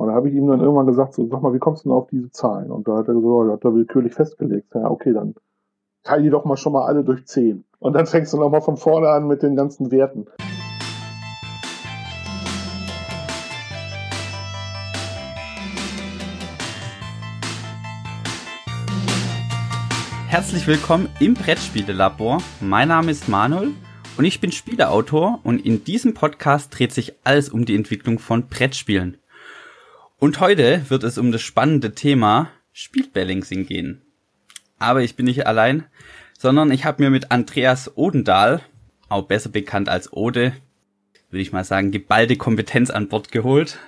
Und da habe ich ihm dann irgendwann gesagt, so, sag mal, wie kommst du denn auf diese Zahlen? Und da hat er gesagt, oh, hat er willkürlich festgelegt. Ja, okay, dann teile die doch mal schon mal alle durch 10. Und dann fängst du nochmal von vorne an mit den ganzen Werten. Herzlich willkommen im Brettspielelabor. Mein Name ist Manuel und ich bin Spieleautor und in diesem Podcast dreht sich alles um die Entwicklung von Brettspielen. Und heute wird es um das spannende Thema Spielbalancing gehen. Aber ich bin nicht allein, sondern ich habe mir mit Andreas Odendahl, auch besser bekannt als Ode, würde ich mal sagen, geballte Kompetenz an Bord geholt.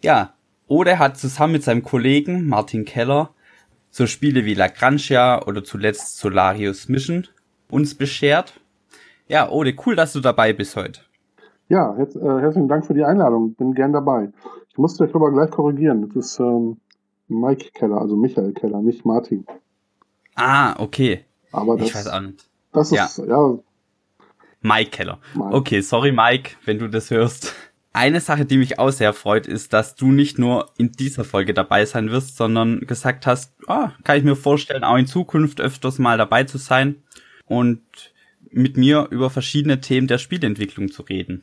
Ja, Ode hat zusammen mit seinem Kollegen Martin Keller so Spiele wie Lagrangia oder zuletzt Solarius Mission uns beschert. Ja, Ode, cool, dass du dabei bist heute. Ja, jetzt, äh, herzlichen Dank für die Einladung. Bin gern dabei. Ich muss dich aber gleich korrigieren. Das ist ähm, Mike Keller, also Michael Keller, nicht Martin. Ah, okay. Aber das, ich weiß auch nicht. Das ist, ja. ja Mike Keller. Mike. Okay, sorry Mike, wenn du das hörst. Eine Sache, die mich auch sehr freut, ist, dass du nicht nur in dieser Folge dabei sein wirst, sondern gesagt hast, ah, kann ich mir vorstellen, auch in Zukunft öfters mal dabei zu sein und mit mir über verschiedene Themen der Spielentwicklung zu reden.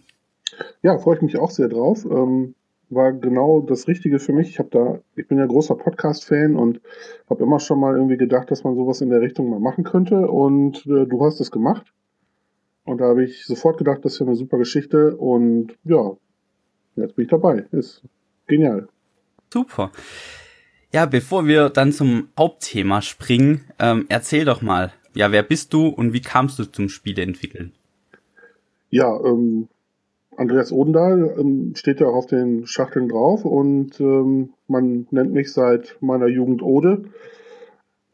Ja, freue ich mich auch sehr drauf. Ähm, war genau das Richtige für mich. Ich habe da, ich bin ja großer Podcast-Fan und habe immer schon mal irgendwie gedacht, dass man sowas in der Richtung mal machen könnte. Und äh, du hast es gemacht. Und da habe ich sofort gedacht, das ist ja eine super Geschichte. Und ja, Jetzt bin ich dabei. Ist genial. Super. Ja, bevor wir dann zum Hauptthema springen, ähm, erzähl doch mal, ja, wer bist du und wie kamst du zum Spieleentwickeln? Ja, ähm, Andreas Odendahl ähm, steht ja auch auf den Schachteln drauf und ähm, man nennt mich seit meiner Jugend Ode.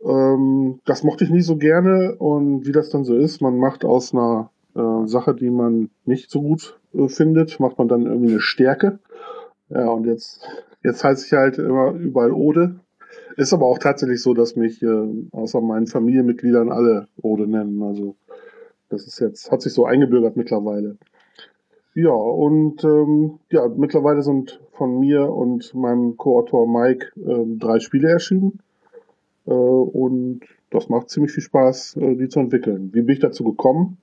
Ähm, das mochte ich nie so gerne und wie das dann so ist, man macht aus einer äh, Sache, die man nicht so gut äh, findet, macht man dann irgendwie eine Stärke. Ja, und jetzt, jetzt heiße ich halt immer überall Ode. Ist aber auch tatsächlich so, dass mich äh, außer meinen Familienmitgliedern alle Ode nennen. Also das ist jetzt, hat sich so eingebürgert mittlerweile. Ja, und ähm, ja, mittlerweile sind von mir und meinem Co-Autor Mike äh, drei Spiele erschienen. Äh, und das macht ziemlich viel Spaß, äh, die zu entwickeln. Wie bin ich dazu gekommen?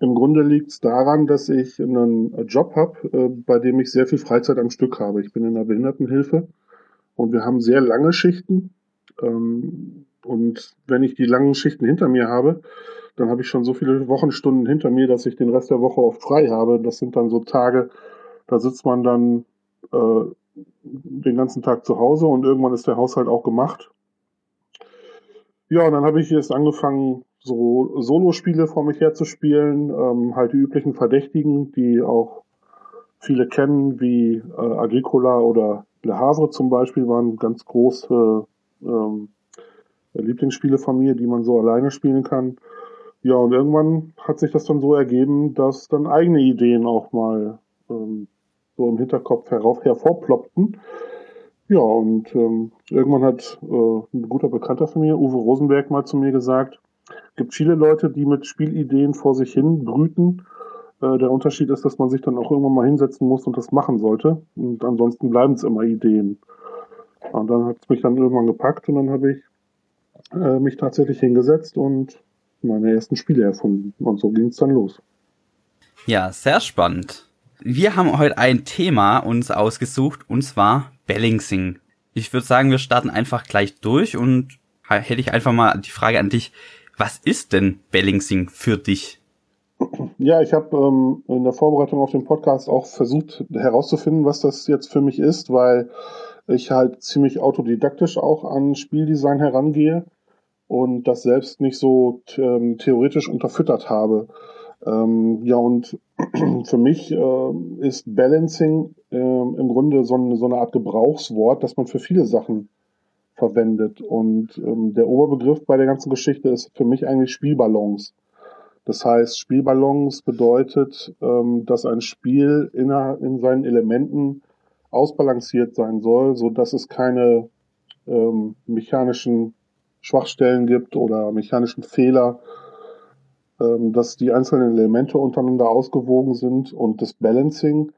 Im Grunde liegt es daran, dass ich einen Job habe, äh, bei dem ich sehr viel Freizeit am Stück habe. Ich bin in der Behindertenhilfe und wir haben sehr lange Schichten. Ähm, und wenn ich die langen Schichten hinter mir habe, dann habe ich schon so viele Wochenstunden hinter mir, dass ich den Rest der Woche oft frei habe. Das sind dann so Tage, da sitzt man dann äh, den ganzen Tag zu Hause und irgendwann ist der Haushalt auch gemacht. Ja, und dann habe ich jetzt angefangen, so Solospiele vor mich herzuspielen, ähm, halt die üblichen Verdächtigen, die auch viele kennen, wie äh, Agricola oder Le Havre zum Beispiel, waren ganz große ähm, Lieblingsspiele von mir, die man so alleine spielen kann. Ja, und irgendwann hat sich das dann so ergeben, dass dann eigene Ideen auch mal ähm, so im Hinterkopf herauf, hervorploppten. Ja, und ähm, irgendwann hat äh, ein guter Bekannter von mir, Uwe Rosenberg, mal zu mir gesagt, gibt viele Leute, die mit Spielideen vor sich hin brüten. Äh, der Unterschied ist, dass man sich dann auch irgendwann mal hinsetzen muss und das machen sollte. Und ansonsten bleiben es immer Ideen. Und dann hat es mich dann irgendwann gepackt und dann habe ich äh, mich tatsächlich hingesetzt und meine ersten Spiele erfunden. Und so ging es dann los. Ja, sehr spannend. Wir haben heute ein Thema uns ausgesucht und zwar Balancing. Ich würde sagen, wir starten einfach gleich durch und hätte ich einfach mal die Frage an dich. Was ist denn Balancing für dich? Ja, ich habe ähm, in der Vorbereitung auf den Podcast auch versucht herauszufinden, was das jetzt für mich ist, weil ich halt ziemlich autodidaktisch auch an Spieldesign herangehe und das selbst nicht so ähm, theoretisch unterfüttert habe. Ähm, ja, und für mich äh, ist Balancing äh, im Grunde so eine, so eine Art Gebrauchswort, das man für viele Sachen verwendet. Und ähm, der Oberbegriff bei der ganzen Geschichte ist für mich eigentlich Spielbalance. Das heißt, Spielbalance bedeutet, ähm, dass ein Spiel in, in seinen Elementen ausbalanciert sein soll, so dass es keine ähm, mechanischen Schwachstellen gibt oder mechanischen Fehler, ähm, dass die einzelnen Elemente untereinander ausgewogen sind und das Balancing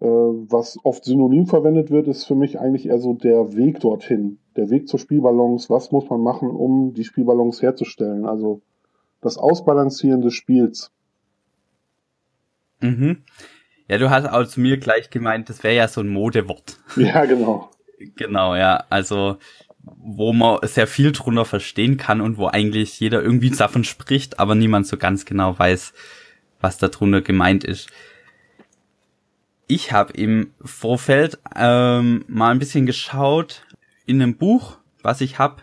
Äh, was oft synonym verwendet wird, ist für mich eigentlich eher so der Weg dorthin. Der Weg zur Spielbalance. Was muss man machen, um die Spielbalance herzustellen? Also das Ausbalancieren des Spiels. Mhm. Ja, du hast auch zu mir gleich gemeint, das wäre ja so ein Modewort. Ja, genau. genau, ja. Also, wo man sehr viel drunter verstehen kann und wo eigentlich jeder irgendwie davon spricht, aber niemand so ganz genau weiß, was darunter gemeint ist. Ich habe im Vorfeld ähm, mal ein bisschen geschaut in einem Buch, was ich habe,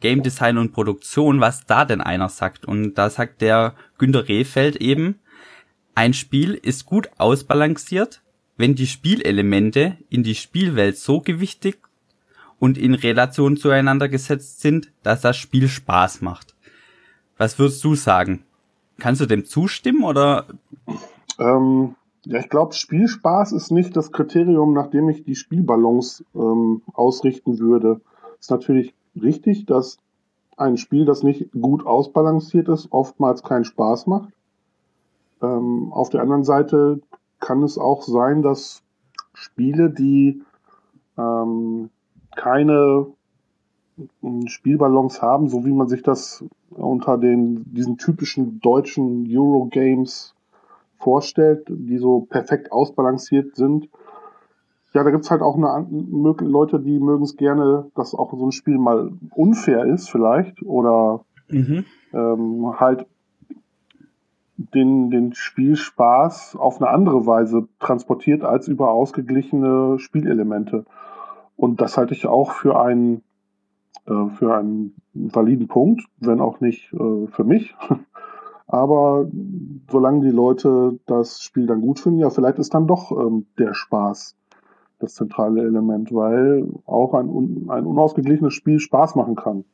Game Design und Produktion, was da denn einer sagt. Und da sagt der Günter Rehfeld eben, ein Spiel ist gut ausbalanciert, wenn die Spielelemente in die Spielwelt so gewichtig und in Relation zueinander gesetzt sind, dass das Spiel Spaß macht. Was würdest du sagen? Kannst du dem zustimmen oder? Ähm, ja, ich glaube, Spielspaß ist nicht das Kriterium, nach dem ich die Spielbalance ähm, ausrichten würde. Ist natürlich richtig, dass ein Spiel, das nicht gut ausbalanciert ist, oftmals keinen Spaß macht. Ähm, auf der anderen Seite kann es auch sein, dass Spiele, die ähm, keine hm, Spielbalance haben, so wie man sich das unter den diesen typischen deutschen Eurogames vorstellt, die so perfekt ausbalanciert sind. Ja, da gibt's halt auch eine, Leute, die mögen es gerne, dass auch so ein Spiel mal unfair ist vielleicht oder mhm. ähm, halt den, den Spielspaß auf eine andere Weise transportiert als über ausgeglichene Spielelemente. Und das halte ich auch für einen, äh, für einen validen Punkt, wenn auch nicht äh, für mich. Aber solange die Leute das Spiel dann gut finden, ja, vielleicht ist dann doch ähm, der Spaß das zentrale Element, weil auch ein, ein unausgeglichenes Spiel Spaß machen kann.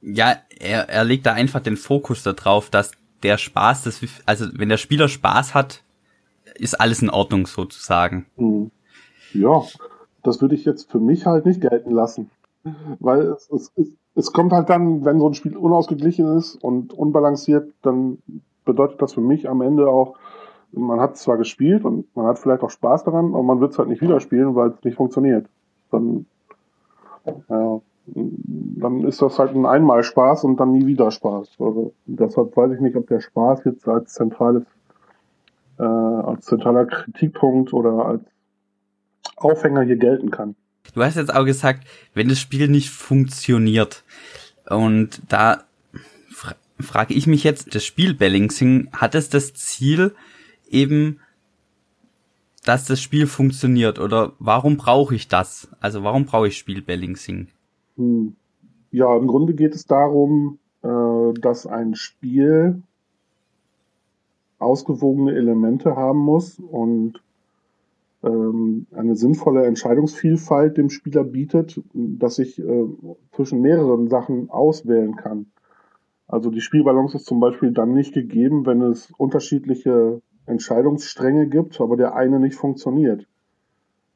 Ja, er, er legt da einfach den Fokus darauf, dass der Spaß, das, also wenn der Spieler Spaß hat, ist alles in Ordnung sozusagen. Hm. Ja, das würde ich jetzt für mich halt nicht gelten lassen. Weil es, es, es, es kommt halt dann, wenn so ein Spiel unausgeglichen ist und unbalanciert, dann bedeutet das für mich am Ende auch, man hat zwar gespielt und man hat vielleicht auch Spaß daran, aber man wird es halt nicht wieder spielen, weil es nicht funktioniert. Dann, ja, dann ist das halt ein einmal Spaß und dann nie wieder Spaß. Also deshalb weiß ich nicht, ob der Spaß jetzt als zentrales, äh, als zentraler Kritikpunkt oder als Aufhänger hier gelten kann. Du hast jetzt auch gesagt, wenn das Spiel nicht funktioniert und da fra frage ich mich jetzt, das Spiel Balancing, hat es das Ziel eben, dass das Spiel funktioniert oder warum brauche ich das? Also warum brauche ich Spielbalancing? Hm. Ja, im Grunde geht es darum, äh, dass ein Spiel ausgewogene Elemente haben muss und eine sinnvolle Entscheidungsvielfalt dem Spieler bietet, dass ich äh, zwischen mehreren Sachen auswählen kann. Also die Spielbalance ist zum Beispiel dann nicht gegeben, wenn es unterschiedliche Entscheidungsstränge gibt, aber der eine nicht funktioniert.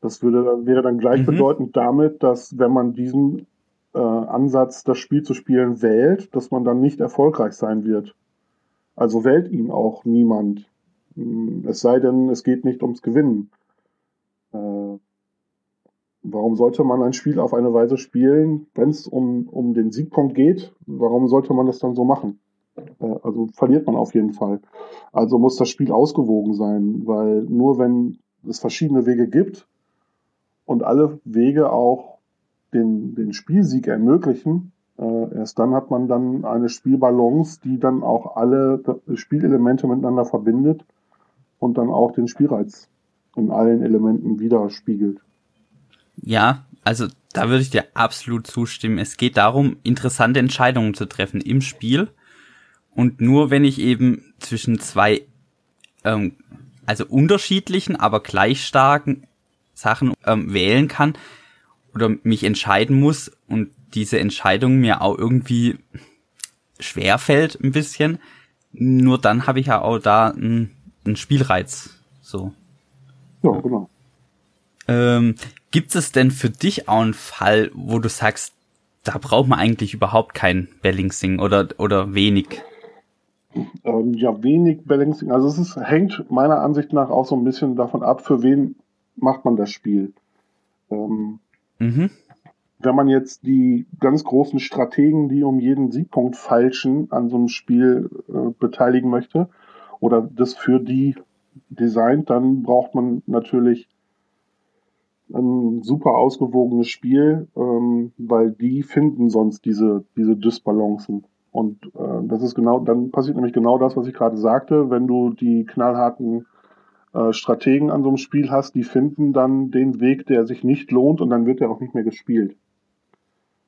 Das würde, wäre dann gleichbedeutend mhm. damit, dass wenn man diesen äh, Ansatz, das Spiel zu spielen, wählt, dass man dann nicht erfolgreich sein wird. Also wählt ihn auch niemand. Hm, es sei denn, es geht nicht ums Gewinnen. Äh, warum sollte man ein Spiel auf eine Weise spielen, wenn es um, um den Siegpunkt geht? Warum sollte man das dann so machen? Äh, also verliert man auf jeden Fall. Also muss das Spiel ausgewogen sein, weil nur wenn es verschiedene Wege gibt und alle Wege auch den, den Spielsieg ermöglichen, äh, erst dann hat man dann eine Spielbalance, die dann auch alle Spielelemente miteinander verbindet und dann auch den Spielreiz in allen Elementen widerspiegelt. Ja, also da würde ich dir absolut zustimmen. Es geht darum, interessante Entscheidungen zu treffen im Spiel. Und nur wenn ich eben zwischen zwei, ähm, also unterschiedlichen, aber gleich starken Sachen ähm, wählen kann oder mich entscheiden muss und diese Entscheidung mir auch irgendwie schwer fällt ein bisschen, nur dann habe ich ja auch da einen, Spielreiz. So. Ja, genau. Ähm, gibt es denn für dich auch einen Fall, wo du sagst, da braucht man eigentlich überhaupt kein Balancing oder, oder wenig? Ähm, ja, wenig Balancing. Also es ist, hängt meiner Ansicht nach auch so ein bisschen davon ab, für wen macht man das Spiel. Ähm, mhm. Wenn man jetzt die ganz großen Strategen, die um jeden Siegpunkt feilschen, an so einem Spiel äh, beteiligen möchte oder das für die designt, dann braucht man natürlich ein super ausgewogenes Spiel, ähm, weil die finden sonst diese, diese Dysbalancen. Und äh, das ist genau, dann passiert nämlich genau das, was ich gerade sagte, wenn du die knallharten äh, Strategen an so einem Spiel hast, die finden dann den Weg, der sich nicht lohnt und dann wird er auch nicht mehr gespielt.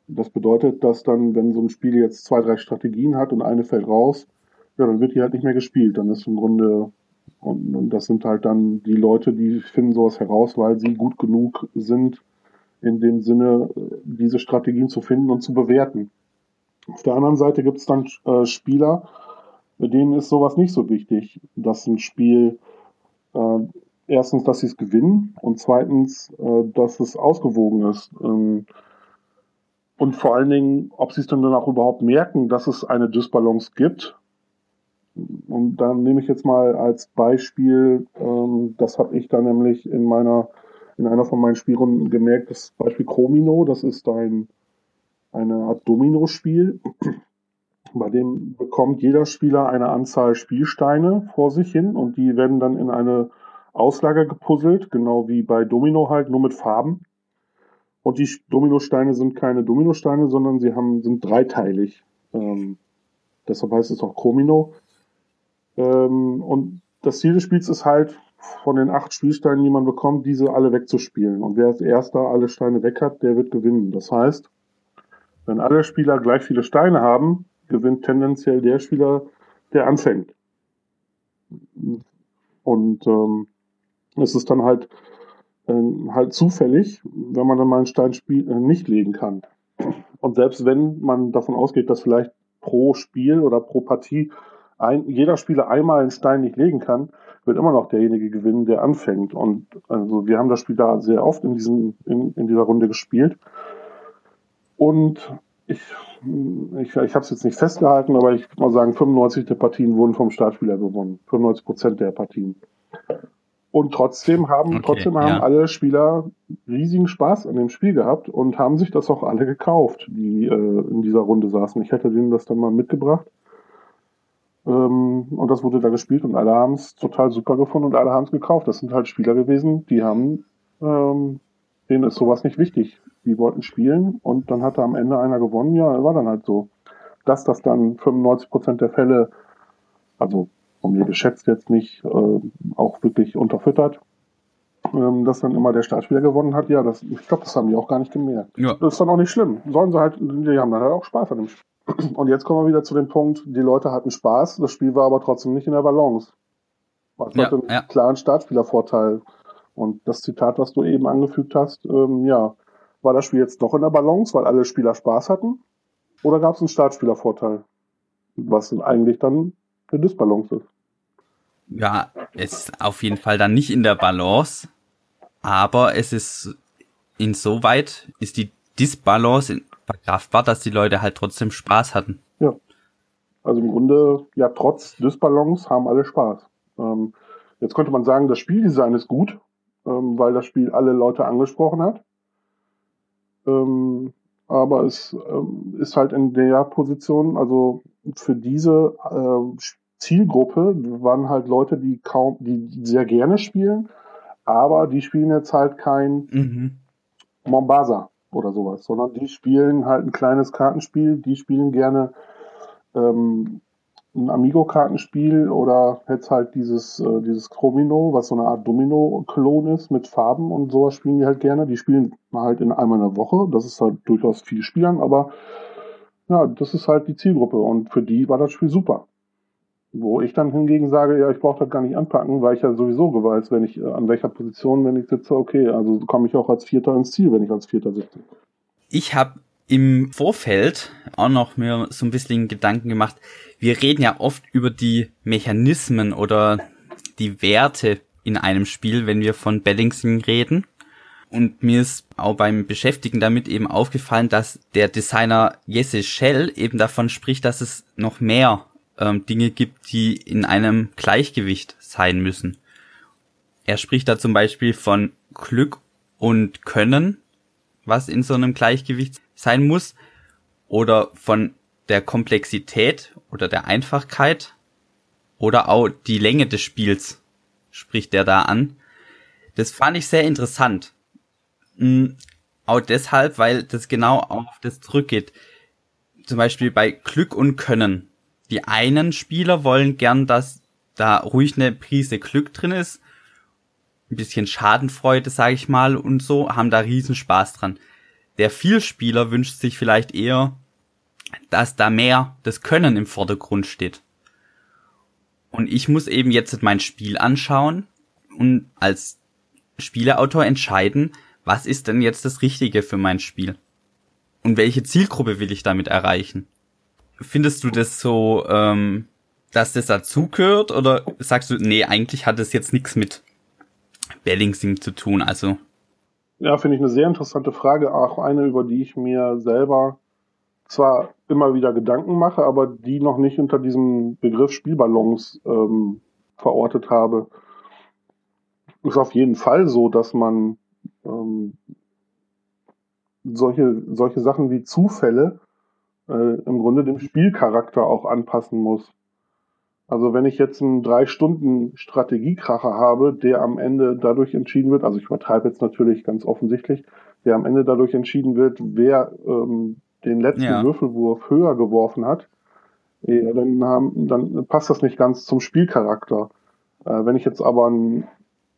Das bedeutet, dass dann, wenn so ein Spiel jetzt zwei, drei Strategien hat und eine fällt raus, ja, dann wird die halt nicht mehr gespielt. Dann ist im Grunde und, und das sind halt dann die Leute, die finden sowas heraus, weil sie gut genug sind, in dem Sinne, diese Strategien zu finden und zu bewerten. Auf der anderen Seite gibt es dann äh, Spieler, bei denen ist sowas nicht so wichtig, dass ein Spiel äh, erstens, dass sie es gewinnen und zweitens, äh, dass es ausgewogen ist. Ähm, und vor allen Dingen, ob sie es dann auch überhaupt merken, dass es eine Dysbalance gibt und dann nehme ich jetzt mal als Beispiel, ähm, das habe ich dann nämlich in meiner, in einer von meinen Spielrunden gemerkt, das Beispiel Chromino, das ist ein, eine Art Domino-Spiel. Bei dem bekommt jeder Spieler eine Anzahl Spielsteine vor sich hin und die werden dann in eine Auslage gepuzzelt, genau wie bei Domino halt, nur mit Farben. Und die Dominosteine sind keine Dominosteine, sondern sie haben, sind dreiteilig. Ähm, deshalb heißt es auch Chromino. Ähm, und das Ziel des Spiels ist halt, von den acht Spielsteinen, die man bekommt, diese alle wegzuspielen. Und wer als erster alle Steine weg hat, der wird gewinnen. Das heißt, wenn alle Spieler gleich viele Steine haben, gewinnt tendenziell der Spieler, der anfängt. Und ähm, es ist dann halt, äh, halt zufällig, wenn man dann mal einen Stein spiel, äh, nicht legen kann. Und selbst wenn man davon ausgeht, dass vielleicht pro Spiel oder pro Partie ein, jeder Spieler einmal einen Stein nicht legen kann, wird immer noch derjenige gewinnen, der anfängt. Und also wir haben das Spiel da sehr oft in, diesen, in, in dieser Runde gespielt. Und ich, ich, ich habe es jetzt nicht festgehalten, aber ich würde mal sagen, 95 der Partien wurden vom Startspieler gewonnen. 95 Prozent der Partien. Und trotzdem haben, okay, trotzdem haben ja. alle Spieler riesigen Spaß an dem Spiel gehabt und haben sich das auch alle gekauft, die äh, in dieser Runde saßen. Ich hätte denen das dann mal mitgebracht. Ähm, und das wurde da gespielt und alle haben es total super gefunden und alle haben es gekauft. Das sind halt Spieler gewesen, die haben, ähm, denen ist sowas nicht wichtig. Die wollten spielen und dann hatte am Ende einer gewonnen. Ja, war dann halt so. Dass das dann 95 Prozent der Fälle, also von mir geschätzt jetzt nicht, äh, auch wirklich unterfüttert, ähm, dass dann immer der Startspieler gewonnen hat, ja, das, ich glaube, das haben die auch gar nicht gemerkt. Ja. Das ist dann auch nicht schlimm. Sollen sie halt, die haben dann halt auch Spaß an dem Spiel. Und jetzt kommen wir wieder zu dem Punkt, die Leute hatten Spaß, das Spiel war aber trotzdem nicht in der Balance. Man ja, hatte einen ja. klaren Startspielervorteil. Und das Zitat, was du eben angefügt hast, ähm, ja, war das Spiel jetzt doch in der Balance, weil alle Spieler Spaß hatten? Oder gab es einen Startspielervorteil? Was eigentlich dann eine Disbalance ist. Ja, es ist auf jeden Fall dann nicht in der Balance, aber es ist insoweit ist die Disbalance verkraftbar, dass die Leute halt trotzdem Spaß hatten. Ja. Also im Grunde, ja, trotz Dysbalance haben alle Spaß. Ähm, jetzt könnte man sagen, das Spieldesign ist gut, ähm, weil das Spiel alle Leute angesprochen hat. Ähm, aber es ähm, ist halt in der Position, also für diese äh, Zielgruppe waren halt Leute, die kaum, die sehr gerne spielen, aber die spielen jetzt halt kein mhm. Mombasa oder sowas, sondern die spielen halt ein kleines Kartenspiel, die spielen gerne ähm, ein Amigo-Kartenspiel oder jetzt halt dieses, äh, dieses Chromino, was so eine Art Domino-Klon ist mit Farben und sowas spielen die halt gerne. Die spielen halt in einmal in der Woche, das ist halt durchaus viel Spielern, aber ja, das ist halt die Zielgruppe und für die war das Spiel super. Wo ich dann hingegen sage, ja, ich brauche das gar nicht anpacken, weil ich ja sowieso weiß, wenn ich, äh, an welcher Position, wenn ich sitze, okay, also komme ich auch als Vierter ins Ziel, wenn ich als Vierter sitze. Ich habe im Vorfeld auch noch mir so ein bisschen Gedanken gemacht. Wir reden ja oft über die Mechanismen oder die Werte in einem Spiel, wenn wir von Balancing reden. Und mir ist auch beim Beschäftigen damit eben aufgefallen, dass der Designer Jesse Shell eben davon spricht, dass es noch mehr ähm, Dinge gibt, die in einem Gleichgewicht sein müssen. Er spricht da zum Beispiel von Glück und Können, was in so einem Gleichgewicht sein muss, oder von der Komplexität oder der Einfachkeit oder auch die Länge des Spiels spricht der da an. Das fand ich sehr interessant. Mhm, auch deshalb, weil das genau auf das zurückgeht. Zum Beispiel bei Glück und Können. Die einen Spieler wollen gern, dass da ruhig eine Prise Glück drin ist, ein bisschen Schadenfreude, sag ich mal, und so, haben da riesen Spaß dran. Der Vielspieler wünscht sich vielleicht eher, dass da mehr das Können im Vordergrund steht. Und ich muss eben jetzt mein Spiel anschauen und als Spieleautor entscheiden, was ist denn jetzt das Richtige für mein Spiel? Und welche Zielgruppe will ich damit erreichen? Findest du das so, ähm, dass das dazugehört oder sagst du, nee, eigentlich hat das jetzt nichts mit Bellingsing zu tun, also? Ja, finde ich eine sehr interessante Frage, auch eine, über die ich mir selber zwar immer wieder Gedanken mache, aber die noch nicht unter diesem Begriff Spielballons ähm, verortet habe. Ist auf jeden Fall so, dass man ähm, solche, solche Sachen wie Zufälle äh, im Grunde dem Spielcharakter auch anpassen muss. Also wenn ich jetzt einen drei Stunden Strategiekracher habe, der am Ende dadurch entschieden wird, also ich übertreibe jetzt natürlich ganz offensichtlich, der am Ende dadurch entschieden wird, wer ähm, den letzten ja. Würfelwurf höher geworfen hat, ja, dann, haben, dann passt das nicht ganz zum Spielcharakter. Äh, wenn ich jetzt aber ein,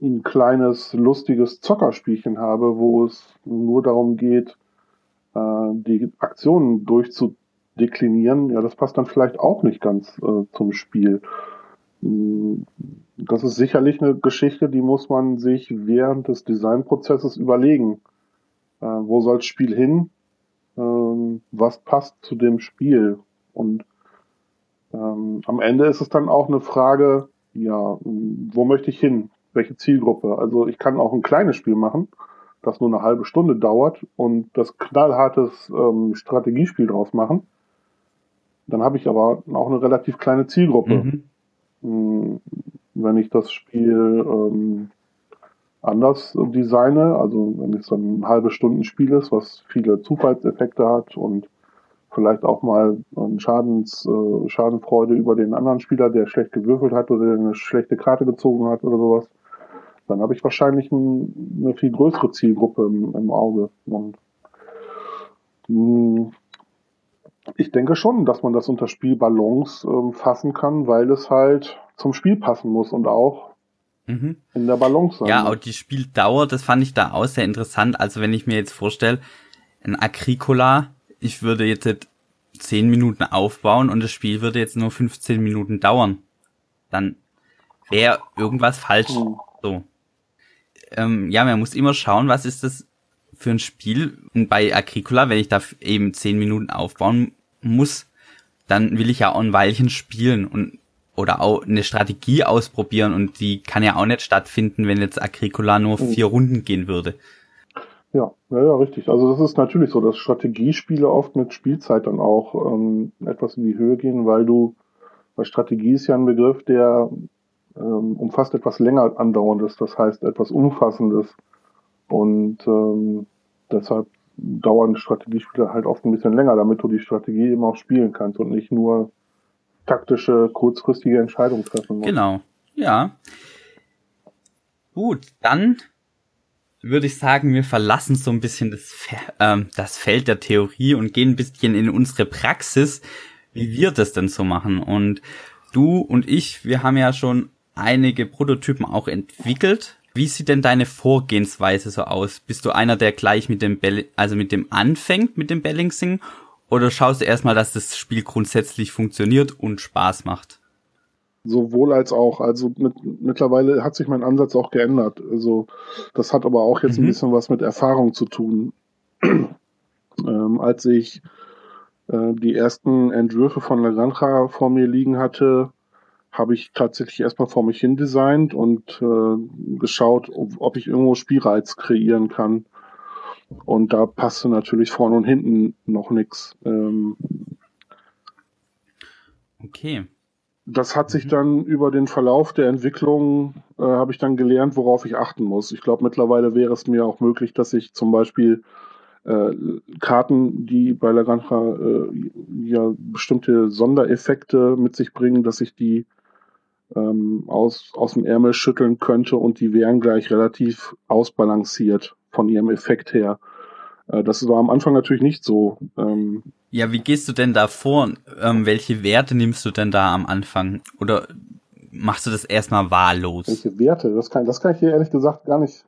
ein kleines, lustiges Zockerspielchen habe, wo es nur darum geht, äh, die Aktionen durchzudeklinieren, ja, das passt dann vielleicht auch nicht ganz äh, zum Spiel. Mm, das ist sicherlich eine Geschichte, die muss man sich während des Designprozesses überlegen. Äh, wo soll das Spiel hin? ähm, was passt zu dem Spiel. Und ähm, am Ende ist es dann auch eine Frage, ja, wo möchte ich hin? Welche Zielgruppe? Also ich kann auch ein kleines Spiel machen, das nur eine halbe Stunde dauert und das knallhartes ähm, Strategiespiel draus machen. Dann habe ich aber auch eine relativ kleine Zielgruppe. Mhm. Hm, wenn ich das Spiel ähm, anders designe. Also wenn es so ein halbe Stunden Spiel ist, was viele Zufallseffekte hat und vielleicht auch mal Schadens, äh, Schadenfreude über den anderen Spieler, der schlecht gewürfelt hat oder eine schlechte Karte gezogen hat oder sowas, dann habe ich wahrscheinlich ein, eine viel größere Zielgruppe im, im Auge. Und mh, hm, ich denke schon, dass man das unter Spielbalance äh, fassen kann, weil es halt zum Spiel passen muss und auch mhm. in der Balance sein. Ja, auch die Spieldauer, das fand ich da auch sehr interessant. Also wenn ich mir jetzt vorstelle, ein Agricola, ich würde jetzt zehn Minuten aufbauen und das Spiel würde jetzt nur 15 Minuten dauern. Dann wäre irgendwas falsch. Mhm. So. Ähm, ja, man muss immer schauen, was ist das für ein Spiel. Und bei Agricola, wenn ich da eben zehn Minuten aufbauen muss, dann will ich ja auch ein Weilchen spielen. Und oder auch eine Strategie ausprobieren und die kann ja auch nicht stattfinden, wenn jetzt Agricola nur mhm. vier Runden gehen würde. Ja, ja, ja, richtig. Also das ist natürlich so, dass Strategiespiele oft mit Spielzeit dann auch ähm, etwas in die Höhe gehen, weil du, weil Strategie ist ja ein Begriff, der ähm, umfasst etwas länger andauerndes, das heißt etwas Umfassendes. Und ähm, deshalb dauern Strategiespiele halt oft ein bisschen länger, damit du die Strategie eben auch spielen kannst und nicht nur taktische, kurzfristige Entscheidungen treffen muss. Genau, ja. Gut, dann würde ich sagen, wir verlassen so ein bisschen das, ähm, das Feld der Theorie und gehen ein bisschen in unsere Praxis, wie wir das denn so machen. Und du und ich, wir haben ja schon einige Prototypen auch entwickelt. Wie sieht denn deine Vorgehensweise so aus? Bist du einer, der gleich mit dem Bell also mit dem anfängt, mit dem Balancing? Oder schaust du erstmal, dass das Spiel grundsätzlich funktioniert und Spaß macht? Sowohl als auch. Also mit, mittlerweile hat sich mein Ansatz auch geändert. Also das hat aber auch jetzt mhm. ein bisschen was mit Erfahrung zu tun. ähm, als ich äh, die ersten Entwürfe von La Granja vor mir liegen hatte, habe ich tatsächlich erstmal vor mich hin designt und äh, geschaut, ob, ob ich irgendwo Spielreiz kreieren kann. Und da passte natürlich vorne und hinten noch nichts. Ähm okay. das hat sich mhm. dann über den Verlauf der Entwicklung, äh, habe ich dann gelernt, worauf ich achten muss. Ich glaube, mittlerweile wäre es mir auch möglich, dass ich zum Beispiel äh, Karten, die bei La Granja äh, ja bestimmte Sondereffekte mit sich bringen, dass ich die ähm, aus, aus dem Ärmel schütteln könnte und die wären gleich relativ ausbalanciert von ihrem Effekt her. Äh, das war am Anfang natürlich nicht so. Ähm, ja, wie gehst du denn da vor? Ähm, welche Werte nimmst du denn da am Anfang? Oder machst du das erstmal wahllos? Welche Werte? Das kann, das kann ich dir ehrlich gesagt gar nicht,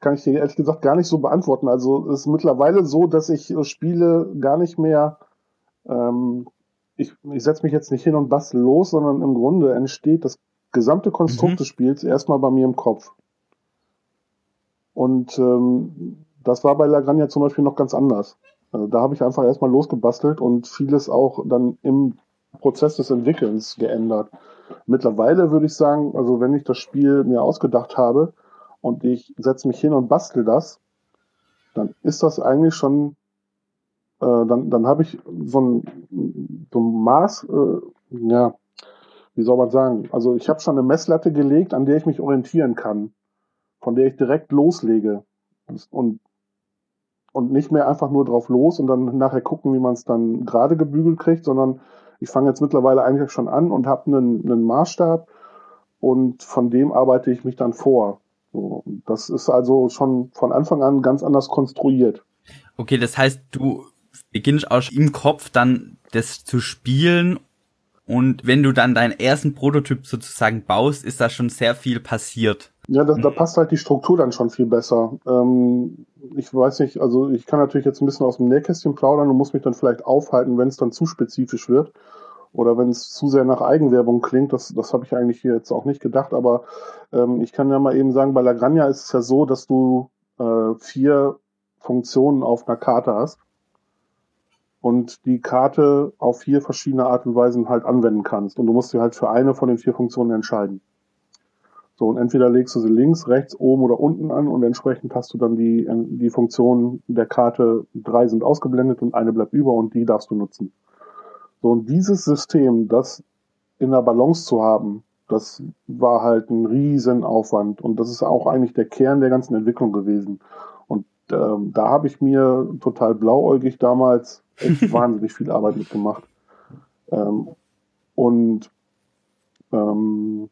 kann ich dir ehrlich gesagt gar nicht so beantworten. Also es ist mittlerweile so, dass ich äh, Spiele gar nicht mehr, ähm, ich, ich setze mich jetzt nicht hin und bastel los, sondern im Grunde entsteht das gesamte Konstrukt mhm. des Spiels erstmal bei mir im Kopf. Und ähm, das war bei Lagranja zum Beispiel noch ganz anders. Also da habe ich einfach erstmal losgebastelt und vieles auch dann im Prozess des Entwickelns geändert. Mittlerweile würde ich sagen, also wenn ich das Spiel mir ausgedacht habe und ich setze mich hin und bastel das, dann ist das eigentlich schon, dann, dann habe ich so ein, so ein Maß, äh, ja, wie soll man sagen? Also ich habe schon eine Messlatte gelegt, an der ich mich orientieren kann, von der ich direkt loslege. Und und nicht mehr einfach nur drauf los und dann nachher gucken, wie man es dann gerade gebügelt kriegt, sondern ich fange jetzt mittlerweile eigentlich schon an und habe einen, einen Maßstab und von dem arbeite ich mich dann vor. So, das ist also schon von Anfang an ganz anders konstruiert. Okay, das heißt, du beginnst auch im Kopf dann das zu spielen und wenn du dann deinen ersten Prototyp sozusagen baust, ist da schon sehr viel passiert. Ja, da, da passt halt die Struktur dann schon viel besser. Ähm, ich weiß nicht, also ich kann natürlich jetzt ein bisschen aus dem Nähkästchen plaudern und muss mich dann vielleicht aufhalten, wenn es dann zu spezifisch wird oder wenn es zu sehr nach Eigenwerbung klingt. Das, das habe ich eigentlich hier jetzt auch nicht gedacht, aber ähm, ich kann ja mal eben sagen, bei Lagranja ist es ja so, dass du äh, vier Funktionen auf einer Karte hast und die Karte auf vier verschiedene Art und Weisen halt anwenden kannst. Und du musst dir halt für eine von den vier Funktionen entscheiden. So, und entweder legst du sie links, rechts, oben oder unten an und entsprechend hast du dann die, die Funktionen der Karte, drei sind ausgeblendet und eine bleibt über und die darfst du nutzen. So, und dieses System, das in der Balance zu haben, das war halt ein Riesenaufwand und das ist auch eigentlich der Kern der ganzen Entwicklung gewesen. Ähm, da habe ich mir total blauäugig damals echt wahnsinnig viel Arbeit mitgemacht. Ähm, und ähm,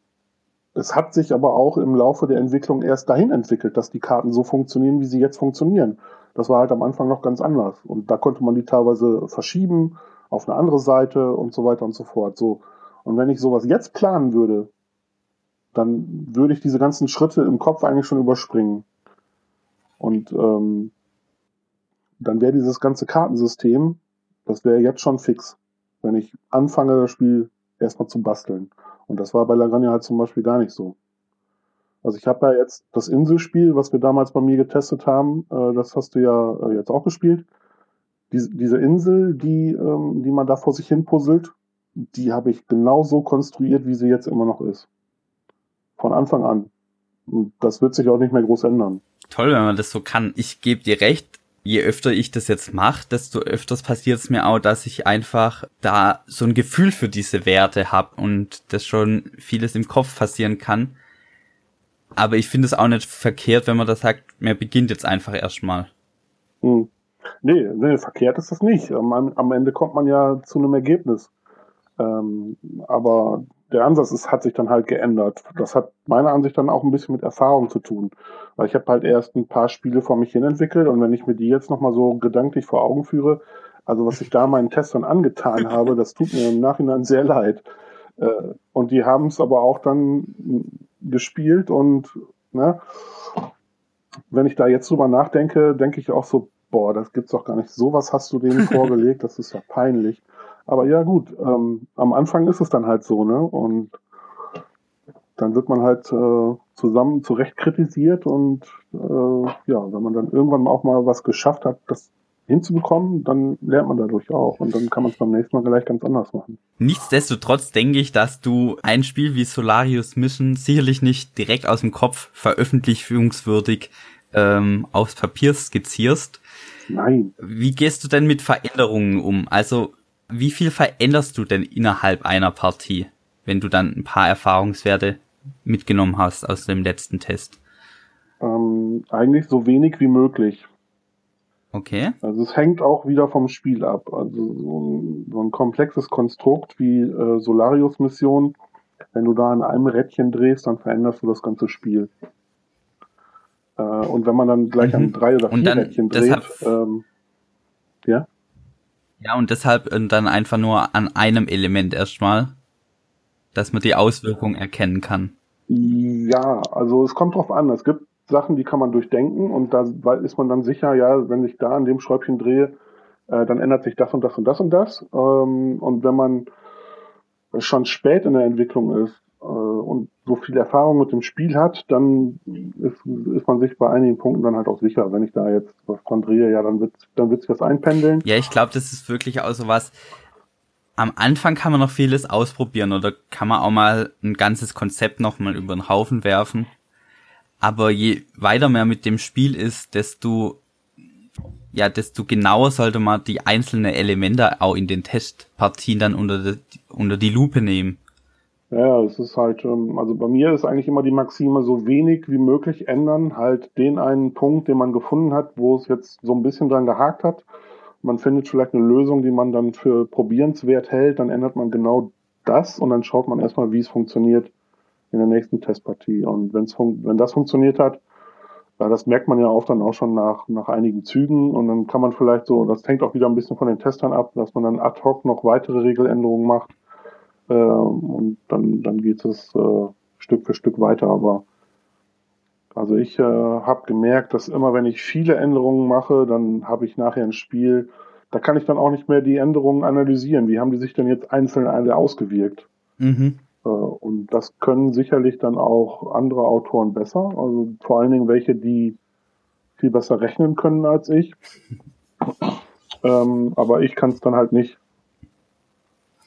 es hat sich aber auch im Laufe der Entwicklung erst dahin entwickelt, dass die Karten so funktionieren, wie sie jetzt funktionieren. Das war halt am Anfang noch ganz anders. Und da konnte man die teilweise verschieben auf eine andere Seite und so weiter und so fort. So. Und wenn ich sowas jetzt planen würde, dann würde ich diese ganzen Schritte im Kopf eigentlich schon überspringen. Und ähm, dann wäre dieses ganze Kartensystem, das wäre jetzt schon fix, wenn ich anfange, das Spiel erstmal zu basteln. Und das war bei Lagrange halt zum Beispiel gar nicht so. Also ich habe ja jetzt das Inselspiel, was wir damals bei mir getestet haben, äh, das hast du ja äh, jetzt auch gespielt. Diese, diese Insel, die, ähm, die man da vor sich hin puzzelt, die habe ich genau so konstruiert, wie sie jetzt immer noch ist. Von Anfang an. Und das wird sich auch nicht mehr groß ändern. Toll, wenn man das so kann. Ich gebe dir recht, je öfter ich das jetzt mache, desto öfters passiert es mir auch, dass ich einfach da so ein Gefühl für diese Werte habe und das schon vieles im Kopf passieren kann. Aber ich finde es auch nicht verkehrt, wenn man da sagt, man beginnt jetzt einfach erstmal. Hm. Nee, nee, verkehrt ist das nicht. Am, am Ende kommt man ja zu einem Ergebnis. Ähm, aber der Ansatz ist, hat sich dann halt geändert. Das hat meiner Ansicht dann auch ein bisschen mit Erfahrung zu tun. Weil ich habe halt erst ein paar Spiele vor mich hin entwickelt und wenn ich mir die jetzt nochmal so gedanklich vor Augen führe, also was ich da meinen Testern angetan habe, das tut mir im Nachhinein sehr leid. Äh, und die haben es aber auch dann gespielt und ne, wenn ich da jetzt drüber nachdenke, denke ich auch so, boah, das gibt's doch gar nicht. Sowas hast du denen vorgelegt, das ist ja peinlich. Aber ja, gut, ähm, am Anfang ist es dann halt so, ne? Und dann wird man halt äh, zusammen zurecht kritisiert und äh, ja, wenn man dann irgendwann auch mal was geschafft hat, das hinzubekommen, dann lernt man dadurch auch und dann kann man es beim nächsten Mal gleich ganz anders machen. Nichtsdestotrotz denke ich, dass du ein Spiel wie Solarius Mission sicherlich nicht direkt aus dem Kopf veröffentlichungswürdig ähm, aufs Papier skizzierst. Nein. Wie gehst du denn mit Veränderungen um? Also wie viel veränderst du denn innerhalb einer Partie? wenn du dann ein paar Erfahrungswerte mitgenommen hast aus dem letzten Test? Ähm, eigentlich so wenig wie möglich. Okay. Also es hängt auch wieder vom Spiel ab. Also so ein, so ein komplexes Konstrukt wie äh, Solarius-Mission, wenn du da an einem Rädchen drehst, dann veränderst du das ganze Spiel. Äh, und wenn man dann gleich mhm. an drei oder vier Rädchen dreht, ähm, ja. Ja, und deshalb und dann einfach nur an einem Element erstmal, dass man die Auswirkung erkennen kann. Ja, also es kommt drauf an. Es gibt Sachen, die kann man durchdenken und da ist man dann sicher, ja, wenn ich da an dem Schräubchen drehe, äh, dann ändert sich das und das und das und das. Ähm, und wenn man schon spät in der Entwicklung ist äh, und so viel Erfahrung mit dem Spiel hat, dann ist, ist man sich bei einigen Punkten dann halt auch sicher, wenn ich da jetzt was dran ja, dann wird dann wird sich das einpendeln. Ja, ich glaube, das ist wirklich auch so was. Am Anfang kann man noch vieles ausprobieren oder kann man auch mal ein ganzes Konzept noch mal über den Haufen werfen. Aber je weiter man mit dem Spiel ist, desto ja, desto genauer sollte man die einzelnen Elemente auch in den Testpartien dann unter die, unter die Lupe nehmen. Ja, es ist halt, ähm, also bei mir ist eigentlich immer die Maxime, so wenig wie möglich ändern, halt den einen Punkt, den man gefunden hat, wo es jetzt so ein bisschen dran gehakt hat. Man findet vielleicht eine Lösung, die man dann für probierenswert hält, dann ändert man genau das und dann schaut man erstmal, wie es funktioniert in der nächsten Testpartie. Und wenn's wenn das funktioniert hat, ja, das merkt man ja auch dann auch schon nach, nach einigen Zügen und dann kann man vielleicht so, das hängt auch wieder ein bisschen von den Testern ab, dass man dann ad hoc noch weitere Regeländerungen macht äh, und dann, dann geht es äh, Stück für Stück weiter. Aber also ich äh, habe gemerkt, dass immer wenn ich viele Änderungen mache, dann habe ich nachher ein Spiel, da kann ich dann auch nicht mehr die Änderungen analysieren. Wie haben die sich denn jetzt einzeln alle ausgewirkt? Mhm. Äh, und das können sicherlich dann auch andere Autoren besser. Also vor allen Dingen welche, die viel besser rechnen können als ich. ähm, aber ich kann es dann halt nicht.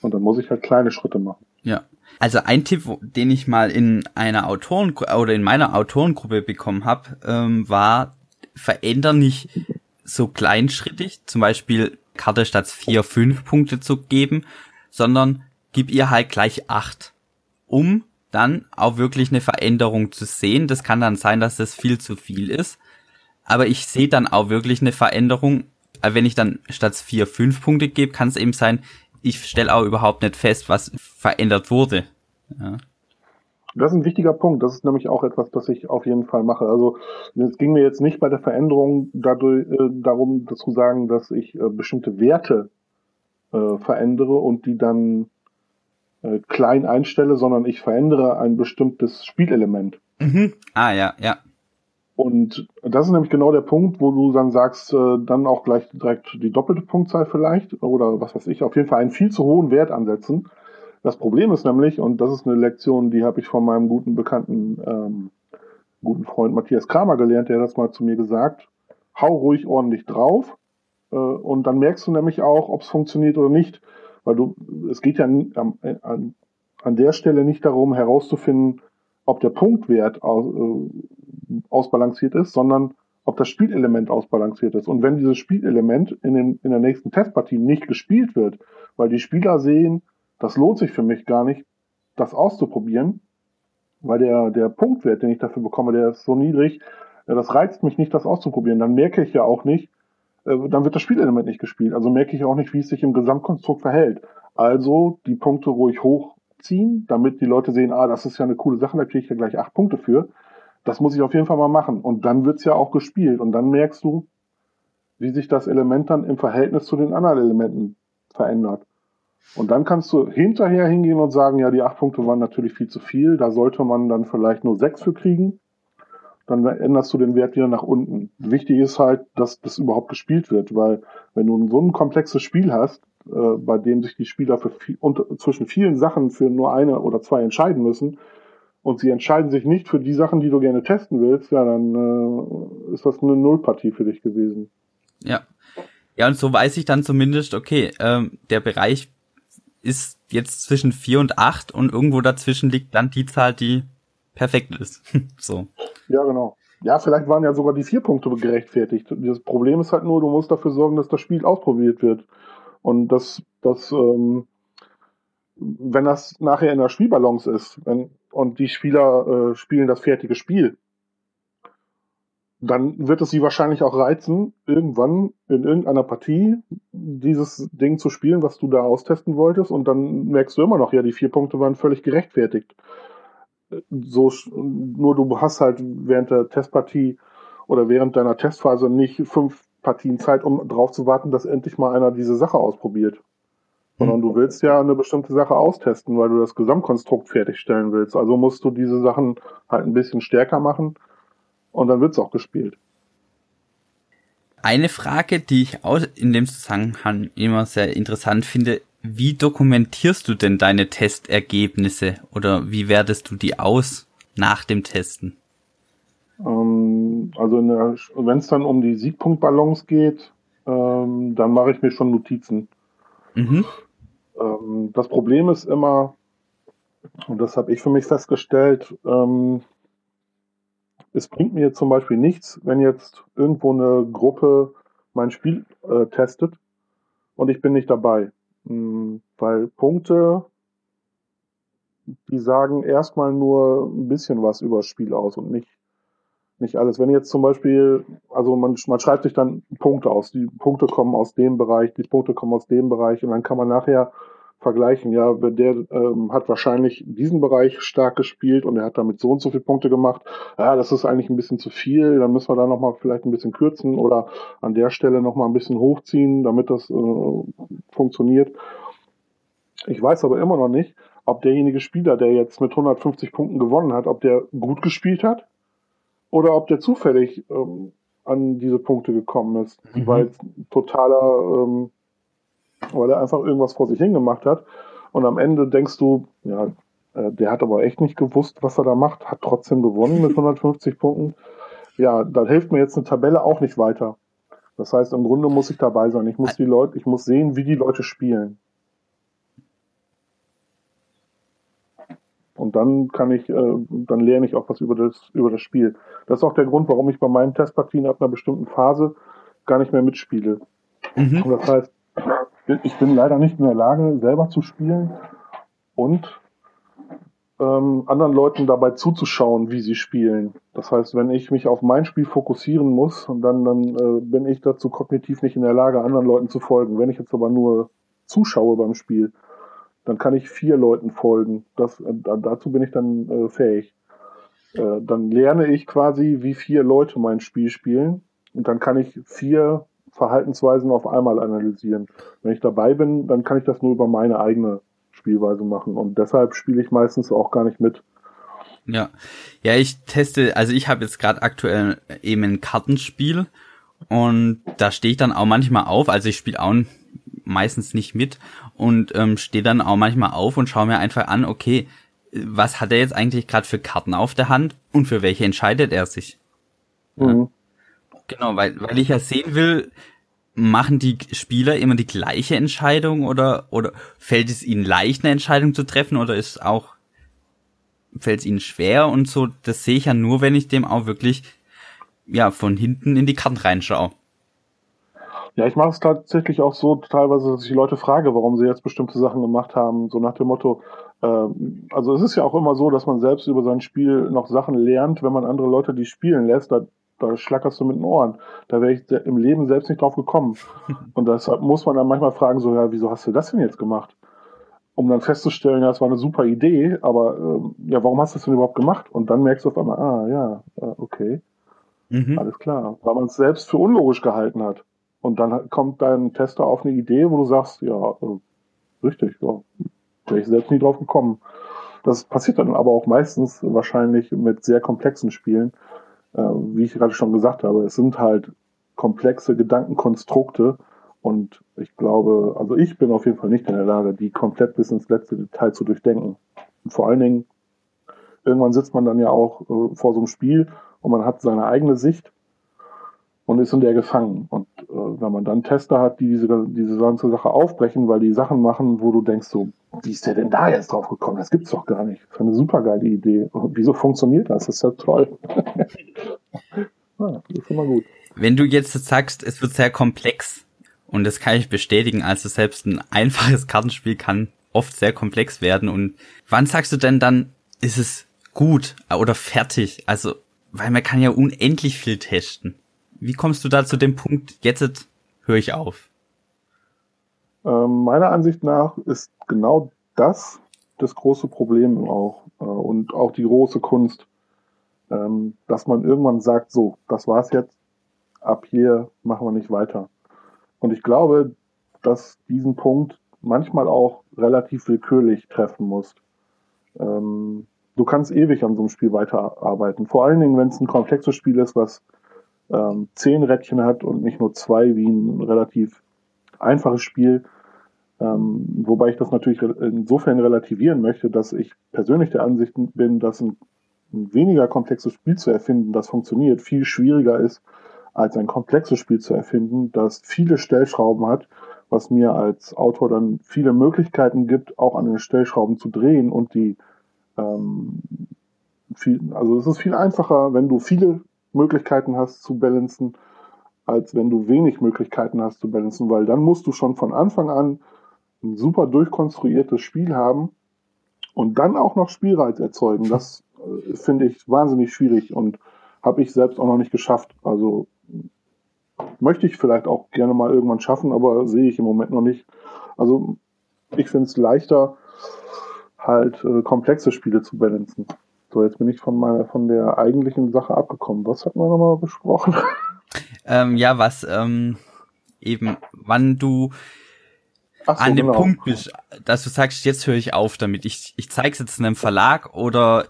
Und dann muss ich halt kleine Schritte machen. Ja. Also ein Tipp, den ich mal in einer Autoren oder in meiner Autorengruppe bekommen habe, ähm, war verändern nicht so kleinschrittig, zum Beispiel Karte statt vier, fünf Punkte zu geben, sondern gib ihr halt gleich acht um dann auch wirklich eine Veränderung zu sehen. Das kann dann sein, dass das viel zu viel ist. Aber ich sehe dann auch wirklich eine Veränderung. Äh, wenn ich dann statt vier, fünf Punkte gebe, kann es eben sein, ich stelle auch überhaupt nicht fest, was verändert wurde. Ja. Das ist ein wichtiger Punkt. Das ist nämlich auch etwas, das ich auf jeden Fall mache. Also es ging mir jetzt nicht bei der Veränderung dadurch, äh, darum, zu sagen, dass ich äh, bestimmte Werte äh, verändere und die dann äh, klein einstelle, sondern ich verändere ein bestimmtes Spielelement. Mhm. Ah, ja, ja. Und das ist nämlich genau der Punkt, wo du dann sagst, äh, dann auch gleich direkt die doppelte Punktzahl vielleicht oder was weiß ich, auf jeden Fall einen viel zu hohen Wert ansetzen. Das Problem ist nämlich, und das ist eine Lektion, die habe ich von meinem guten Bekannten, ähm, guten Freund Matthias Kramer gelernt, der hat das mal zu mir gesagt, hau ruhig ordentlich drauf äh, und dann merkst du nämlich auch, ob es funktioniert oder nicht. Weil du, es geht ja an, an, an der Stelle nicht darum herauszufinden, ob der Punktwert äh, ausbalanciert ist, sondern ob das Spielelement ausbalanciert ist. Und wenn dieses Spielelement in, den, in der nächsten Testpartie nicht gespielt wird, weil die Spieler sehen, das lohnt sich für mich gar nicht, das auszuprobieren, weil der, der Punktwert, den ich dafür bekomme, der ist so niedrig, das reizt mich nicht, das auszuprobieren. Dann merke ich ja auch nicht, äh, dann wird das Spielelement nicht gespielt. Also merke ich auch nicht, wie es sich im Gesamtkonstrukt verhält. Also die Punkte ruhig hochziehen, damit die Leute sehen, ah, das ist ja eine coole Sache, da kriege ich ja gleich acht Punkte für. Das muss ich auf jeden Fall mal machen. Und dann wird's ja auch gespielt. Und dann merkst du, wie sich das Element dann im Verhältnis zu den anderen Elementen verändert. Und dann kannst du hinterher hingehen und sagen, ja, die acht Punkte waren natürlich viel zu viel, da sollte man dann vielleicht nur sechs für kriegen dann änderst du den Wert wieder nach unten. Wichtig ist halt, dass das überhaupt gespielt wird, weil wenn du so ein komplexes Spiel hast, äh, bei dem sich die Spieler für viel, unter, zwischen vielen Sachen für nur eine oder zwei entscheiden müssen und sie entscheiden sich nicht für die Sachen, die du gerne testen willst, ja, dann äh, ist das eine Nullpartie für dich gewesen. Ja. Ja, und so weiß ich dann zumindest, okay, ähm, der Bereich ist jetzt zwischen vier und acht und irgendwo dazwischen liegt dann die Zahl, die perfekt ist. so. Ja, genau. Ja, vielleicht waren ja sogar die vier Punkte gerechtfertigt. Das Problem ist halt nur, du musst dafür sorgen, dass das Spiel ausprobiert wird. Und das, das, ähm, wenn das nachher in der Spielbalance ist wenn, und die Spieler äh, spielen das fertige Spiel, dann wird es sie wahrscheinlich auch reizen, irgendwann in irgendeiner Partie dieses Ding zu spielen, was du da austesten wolltest. Und dann merkst du immer noch, ja, die vier Punkte waren völlig gerechtfertigt. So, nur du hast halt während der Testpartie oder während deiner Testphase nicht fünf Partien Zeit, um drauf zu warten, dass endlich mal einer diese Sache ausprobiert. Sondern du willst ja eine bestimmte Sache austesten, weil du das Gesamtkonstrukt fertigstellen willst. Also musst du diese Sachen halt ein bisschen stärker machen und dann wird's auch gespielt. Eine Frage, die ich auch in dem Zusammenhang immer sehr interessant finde, wie dokumentierst du denn deine Testergebnisse oder wie wertest du die aus nach dem Testen? Ähm, also wenn es dann um die Siegpunktballons geht, ähm, dann mache ich mir schon Notizen. Mhm. Ähm, das Problem ist immer, und das habe ich für mich festgestellt, ähm, es bringt mir zum Beispiel nichts, wenn jetzt irgendwo eine Gruppe mein Spiel äh, testet und ich bin nicht dabei. Mhm, weil Punkte, die sagen erstmal nur ein bisschen was über das Spiel aus und nicht, nicht alles. Wenn jetzt zum Beispiel, also man, man schreibt sich dann Punkte aus, die Punkte kommen aus dem Bereich, die Punkte kommen aus dem Bereich und dann kann man nachher vergleichen. Ja, der ähm, hat wahrscheinlich diesen Bereich stark gespielt und er hat damit so und so viele Punkte gemacht. Ja, das ist eigentlich ein bisschen zu viel. Dann müssen wir da nochmal vielleicht ein bisschen kürzen oder an der Stelle nochmal ein bisschen hochziehen, damit das äh, funktioniert. Ich weiß aber immer noch nicht, ob derjenige Spieler, der jetzt mit 150 Punkten gewonnen hat, ob der gut gespielt hat oder ob der zufällig ähm, an diese Punkte gekommen ist, mhm. weil totaler ähm, weil er einfach irgendwas vor sich hingemacht hat. Und am Ende denkst du, ja, äh, der hat aber echt nicht gewusst, was er da macht, hat trotzdem gewonnen mit 150 Punkten. Ja, dann hilft mir jetzt eine Tabelle auch nicht weiter. Das heißt, im Grunde muss ich dabei sein. Ich muss die Leute, ich muss sehen, wie die Leute spielen. Und dann kann ich, äh, dann lerne ich auch was über das, über das Spiel. Das ist auch der Grund, warum ich bei meinen Testpartien ab einer bestimmten Phase gar nicht mehr mitspiele. Mhm. Und das heißt, ich bin leider nicht in der Lage, selber zu spielen und ähm, anderen Leuten dabei zuzuschauen, wie sie spielen. Das heißt, wenn ich mich auf mein Spiel fokussieren muss, dann, dann äh, bin ich dazu kognitiv nicht in der Lage, anderen Leuten zu folgen. Wenn ich jetzt aber nur zuschaue beim Spiel, dann kann ich vier Leuten folgen. Das, äh, dazu bin ich dann äh, fähig. Äh, dann lerne ich quasi, wie vier Leute mein Spiel spielen. Und dann kann ich vier Verhaltensweisen auf einmal analysieren. Wenn ich dabei bin, dann kann ich das nur über meine eigene Spielweise machen und deshalb spiele ich meistens auch gar nicht mit. Ja, ja, ich teste, also ich habe jetzt gerade aktuell eben ein Kartenspiel und da stehe ich dann auch manchmal auf, also ich spiele auch meistens nicht mit und ähm, stehe dann auch manchmal auf und schaue mir einfach an, okay, was hat er jetzt eigentlich gerade für Karten auf der Hand und für welche entscheidet er sich? Mhm. Genau, weil, weil ich ja sehen will, machen die Spieler immer die gleiche Entscheidung oder, oder fällt es ihnen leicht, eine Entscheidung zu treffen oder ist auch, fällt es ihnen schwer und so, das sehe ich ja nur, wenn ich dem auch wirklich, ja, von hinten in die Karten reinschaue. Ja, ich mache es tatsächlich auch so teilweise, dass ich die Leute frage, warum sie jetzt bestimmte Sachen gemacht haben, so nach dem Motto, äh, also es ist ja auch immer so, dass man selbst über sein Spiel noch Sachen lernt, wenn man andere Leute die spielen lässt. Da da schlackerst du mit den Ohren. Da wäre ich im Leben selbst nicht drauf gekommen. Und deshalb muss man dann manchmal fragen, so, ja, wieso hast du das denn jetzt gemacht? Um dann festzustellen, ja, es war eine super Idee, aber ähm, ja, warum hast du das denn überhaupt gemacht? Und dann merkst du auf einmal, ah, ja, äh, okay. Mhm. Alles klar. Weil man es selbst für unlogisch gehalten hat. Und dann kommt dein Tester auf eine Idee, wo du sagst, ja, äh, richtig, ja, wäre ich selbst nie drauf gekommen. Das passiert dann aber auch meistens wahrscheinlich mit sehr komplexen Spielen, äh, wie ich gerade schon gesagt habe, es sind halt komplexe Gedankenkonstrukte und ich glaube, also ich bin auf jeden Fall nicht in der Lage, die komplett bis ins letzte Detail zu durchdenken. Und vor allen Dingen, irgendwann sitzt man dann ja auch äh, vor so einem Spiel und man hat seine eigene Sicht und ist in der gefangen. Und wenn man dann Tester hat, die diese, diese ganze Sache aufbrechen, weil die Sachen machen, wo du denkst so, wie ist der denn da jetzt drauf gekommen? Das gibt's doch gar nicht. Das ist eine super geile Idee. Wieso funktioniert das? Das ist ja toll. das ist immer gut. Wenn du jetzt sagst, es wird sehr komplex, und das kann ich bestätigen, also selbst ein einfaches Kartenspiel kann oft sehr komplex werden. Und wann sagst du denn dann, ist es gut oder fertig? Also, weil man kann ja unendlich viel testen. Wie kommst du da zu dem Punkt, jetzt höre ich auf? Ähm, meiner Ansicht nach ist genau das das große Problem auch äh, und auch die große Kunst, ähm, dass man irgendwann sagt, so, das war's jetzt, ab hier machen wir nicht weiter. Und ich glaube, dass diesen Punkt manchmal auch relativ willkürlich treffen musst. Ähm, du kannst ewig an so einem Spiel weiterarbeiten. Vor allen Dingen, wenn es ein komplexes Spiel ist, was ähm, zehn Rädchen hat und nicht nur zwei, wie ein relativ einfaches Spiel. Ähm, wobei ich das natürlich insofern relativieren möchte, dass ich persönlich der Ansicht bin, dass ein, ein weniger komplexes Spiel zu erfinden, das funktioniert, viel schwieriger ist, als ein komplexes Spiel zu erfinden, das viele Stellschrauben hat, was mir als Autor dann viele Möglichkeiten gibt, auch an den Stellschrauben zu drehen und die ähm, viel, also es ist viel einfacher, wenn du viele Möglichkeiten hast zu balancen, als wenn du wenig Möglichkeiten hast zu balancen, weil dann musst du schon von Anfang an ein super durchkonstruiertes Spiel haben und dann auch noch Spielreiz erzeugen. Das äh, finde ich wahnsinnig schwierig und habe ich selbst auch noch nicht geschafft. Also möchte ich vielleicht auch gerne mal irgendwann schaffen, aber sehe ich im Moment noch nicht. Also ich finde es leichter, halt äh, komplexe Spiele zu balancen. So, jetzt bin ich von meiner, von der eigentlichen Sache abgekommen. Was hat man nochmal besprochen? Ähm, ja, was ähm, eben, wann du so, an dem genau. Punkt bist, dass du sagst, jetzt höre ich auf damit. Ich, ich zeig's jetzt einem Verlag oder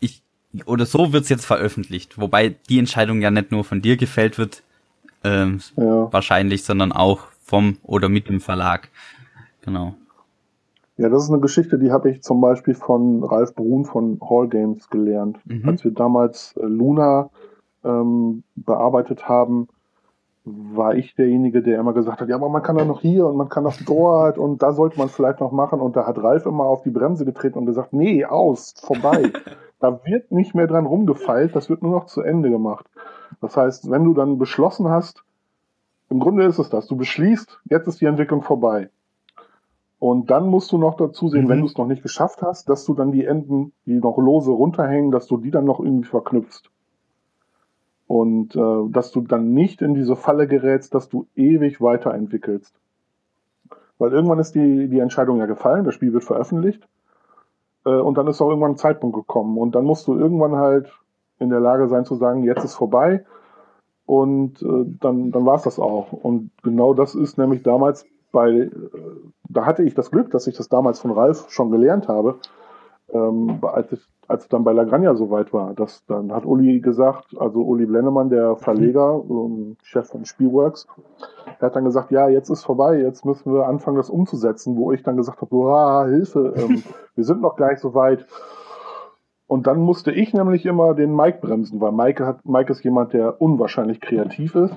ich oder so wird's jetzt veröffentlicht. Wobei die Entscheidung ja nicht nur von dir gefällt wird, ähm, ja. wahrscheinlich, sondern auch vom oder mit dem Verlag. Genau. Ja, das ist eine Geschichte, die habe ich zum Beispiel von Ralf Brun von Hall Games gelernt. Mhm. Als wir damals äh, Luna ähm, bearbeitet haben, war ich derjenige, der immer gesagt hat, ja, aber man kann doch noch hier und man kann noch dort und da sollte man vielleicht noch machen. Und da hat Ralf immer auf die Bremse getreten und gesagt, nee, aus, vorbei. da wird nicht mehr dran rumgefeilt, das wird nur noch zu Ende gemacht. Das heißt, wenn du dann beschlossen hast, im Grunde ist es das, du beschließt, jetzt ist die Entwicklung vorbei. Und dann musst du noch dazu sehen, mhm. wenn du es noch nicht geschafft hast, dass du dann die Enden, die noch lose runterhängen, dass du die dann noch irgendwie verknüpfst. Und äh, dass du dann nicht in diese Falle gerätst, dass du ewig weiterentwickelst. Weil irgendwann ist die, die Entscheidung ja gefallen, das Spiel wird veröffentlicht. Äh, und dann ist auch irgendwann ein Zeitpunkt gekommen. Und dann musst du irgendwann halt in der Lage sein zu sagen, jetzt ist vorbei. Und äh, dann, dann war es das auch. Und genau das ist nämlich damals bei, äh, da hatte ich das Glück, dass ich das damals von Ralf schon gelernt habe, ähm, als, ich, als es dann bei Lagranja soweit war. Das, dann hat Uli gesagt, also Uli Blennemann, der Verleger, ähm, Chef von Spielworks, er hat dann gesagt, ja, jetzt ist vorbei, jetzt müssen wir anfangen, das umzusetzen, wo ich dann gesagt habe, boah, Hilfe, ähm, wir sind noch gleich so weit. Und dann musste ich nämlich immer den Mike bremsen, weil Mike, hat, Mike ist jemand, der unwahrscheinlich kreativ ist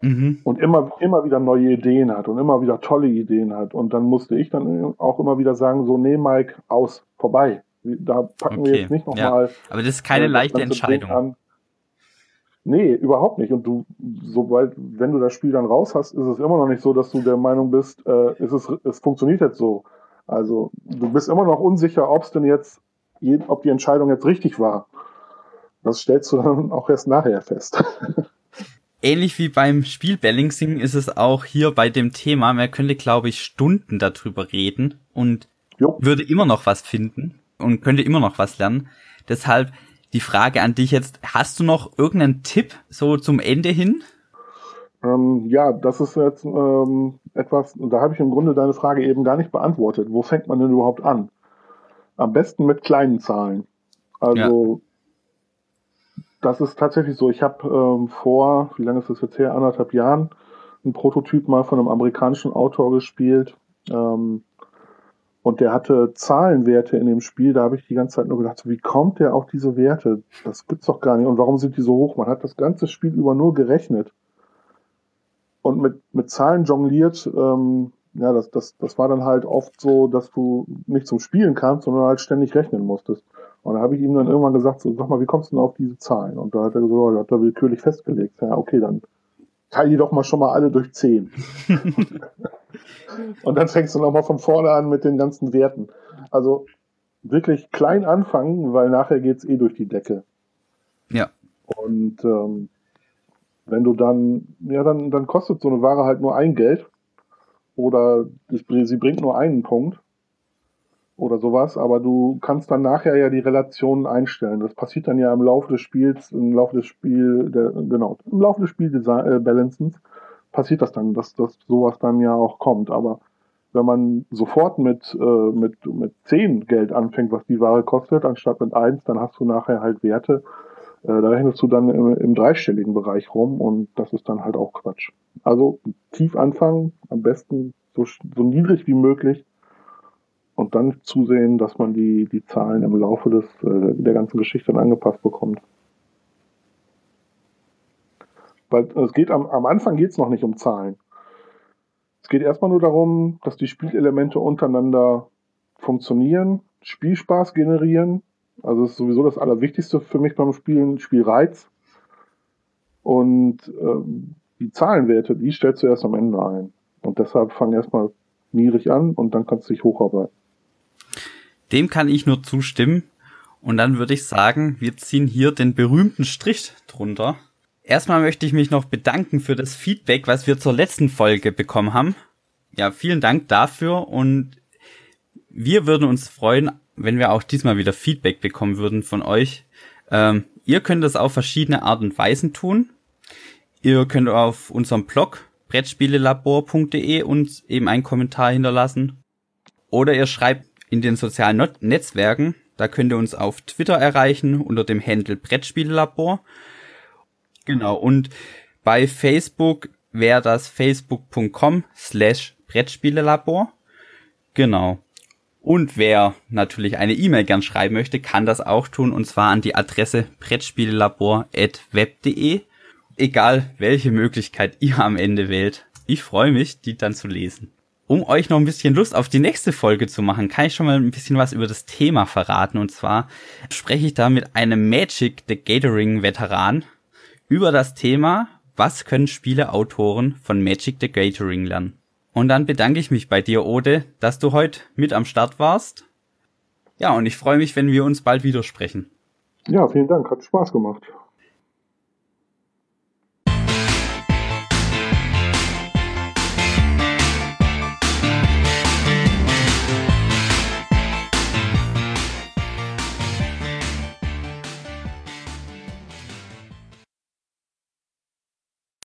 mhm. und immer, immer wieder neue Ideen hat und immer wieder tolle Ideen hat. Und dann musste ich dann auch immer wieder sagen, so, nee, Mike, aus, vorbei. Da packen okay. wir jetzt nicht nochmal. Ja. Aber das ist keine äh, leichte Entscheidung. Nee, überhaupt nicht. Und du, sobald, wenn du das Spiel dann raus hast, ist es immer noch nicht so, dass du der Meinung bist, äh, ist es, es funktioniert jetzt so. Also du bist immer noch unsicher, ob es denn jetzt ob die Entscheidung jetzt richtig war. Das stellst du dann auch erst nachher fest. Ähnlich wie beim Spiel Balancing ist es auch hier bei dem Thema, man könnte, glaube ich, Stunden darüber reden und jo. würde immer noch was finden und könnte immer noch was lernen. Deshalb die Frage an dich jetzt, hast du noch irgendeinen Tipp so zum Ende hin? Ähm, ja, das ist jetzt ähm, etwas, da habe ich im Grunde deine Frage eben gar nicht beantwortet. Wo fängt man denn überhaupt an? Am besten mit kleinen Zahlen. Also ja. Das ist tatsächlich so. Ich habe ähm, vor, wie lange ist das jetzt her, anderthalb Jahren, einen Prototyp mal von einem amerikanischen Autor gespielt. Ähm, und der hatte Zahlenwerte in dem Spiel, da habe ich die ganze Zeit nur gedacht, so, wie kommt der auf diese Werte? Das gibt's doch gar nicht. Und warum sind die so hoch? Man hat das ganze Spiel über nur gerechnet. Und mit, mit Zahlen jongliert, ähm, ja, das, das, das war dann halt oft so, dass du nicht zum Spielen kamst, sondern halt ständig rechnen musstest. Und da habe ich ihm dann irgendwann gesagt, so, sag mal, wie kommst du denn auf diese Zahlen? Und da hat er gesagt, oh, hat er willkürlich festgelegt. Ja, okay, dann teile die doch mal schon mal alle durch zehn. Und dann fängst du nochmal von vorne an mit den ganzen Werten. Also wirklich klein anfangen, weil nachher geht's eh durch die Decke. Ja. Und ähm, wenn du dann, ja, dann, dann kostet so eine Ware halt nur ein Geld. Oder sie bringt nur einen Punkt. Oder sowas, aber du kannst dann nachher ja die Relationen einstellen. Das passiert dann ja im Laufe des Spiels, im Laufe des Spiel, der, genau, im Laufe des Spielbalancens äh, passiert das dann, dass, dass sowas dann ja auch kommt. Aber wenn man sofort mit, äh, mit, mit 10 Geld anfängt, was die Ware kostet, anstatt mit 1, dann hast du nachher halt Werte, äh, da rechnest du dann im, im dreistelligen Bereich rum und das ist dann halt auch Quatsch. Also tief anfangen, am besten so, so niedrig wie möglich und dann zusehen, dass man die, die Zahlen im Laufe des, äh, der ganzen Geschichte dann angepasst bekommt. Weil es geht am, am Anfang geht es noch nicht um Zahlen. Es geht erstmal nur darum, dass die Spielelemente untereinander funktionieren, Spielspaß generieren. Also ist sowieso das Allerwichtigste für mich beim Spielen, Spielreiz. Und ähm, die Zahlenwerte, die stellst du erst am Ende ein. Und deshalb fang erstmal niedrig an und dann kannst du dich hocharbeiten. Dem kann ich nur zustimmen. Und dann würde ich sagen, wir ziehen hier den berühmten Strich drunter. Erstmal möchte ich mich noch bedanken für das Feedback, was wir zur letzten Folge bekommen haben. Ja, vielen Dank dafür und wir würden uns freuen, wenn wir auch diesmal wieder Feedback bekommen würden von euch. Ähm, ihr könnt das auf verschiedene Art und Weisen tun. Ihr könnt auf unserem Blog brettspielelabor.de uns eben einen Kommentar hinterlassen. Oder ihr schreibt in den sozialen Netzwerken. Da könnt ihr uns auf Twitter erreichen unter dem Handle Brettspielelabor. Genau, und bei Facebook wäre das facebook.com slash Brettspielelabor. Genau. Und wer natürlich eine E-Mail gern schreiben möchte, kann das auch tun und zwar an die Adresse brettspielelabor.web.de. Egal welche Möglichkeit ihr am Ende wählt. Ich freue mich, die dann zu lesen. Um euch noch ein bisschen Lust auf die nächste Folge zu machen, kann ich schon mal ein bisschen was über das Thema verraten. Und zwar spreche ich da mit einem Magic the Gathering Veteran über das Thema, was können Spieleautoren von Magic the Gathering lernen. Und dann bedanke ich mich bei dir, Ode, dass du heute mit am Start warst. Ja, und ich freue mich, wenn wir uns bald widersprechen. Ja, vielen Dank, hat Spaß gemacht.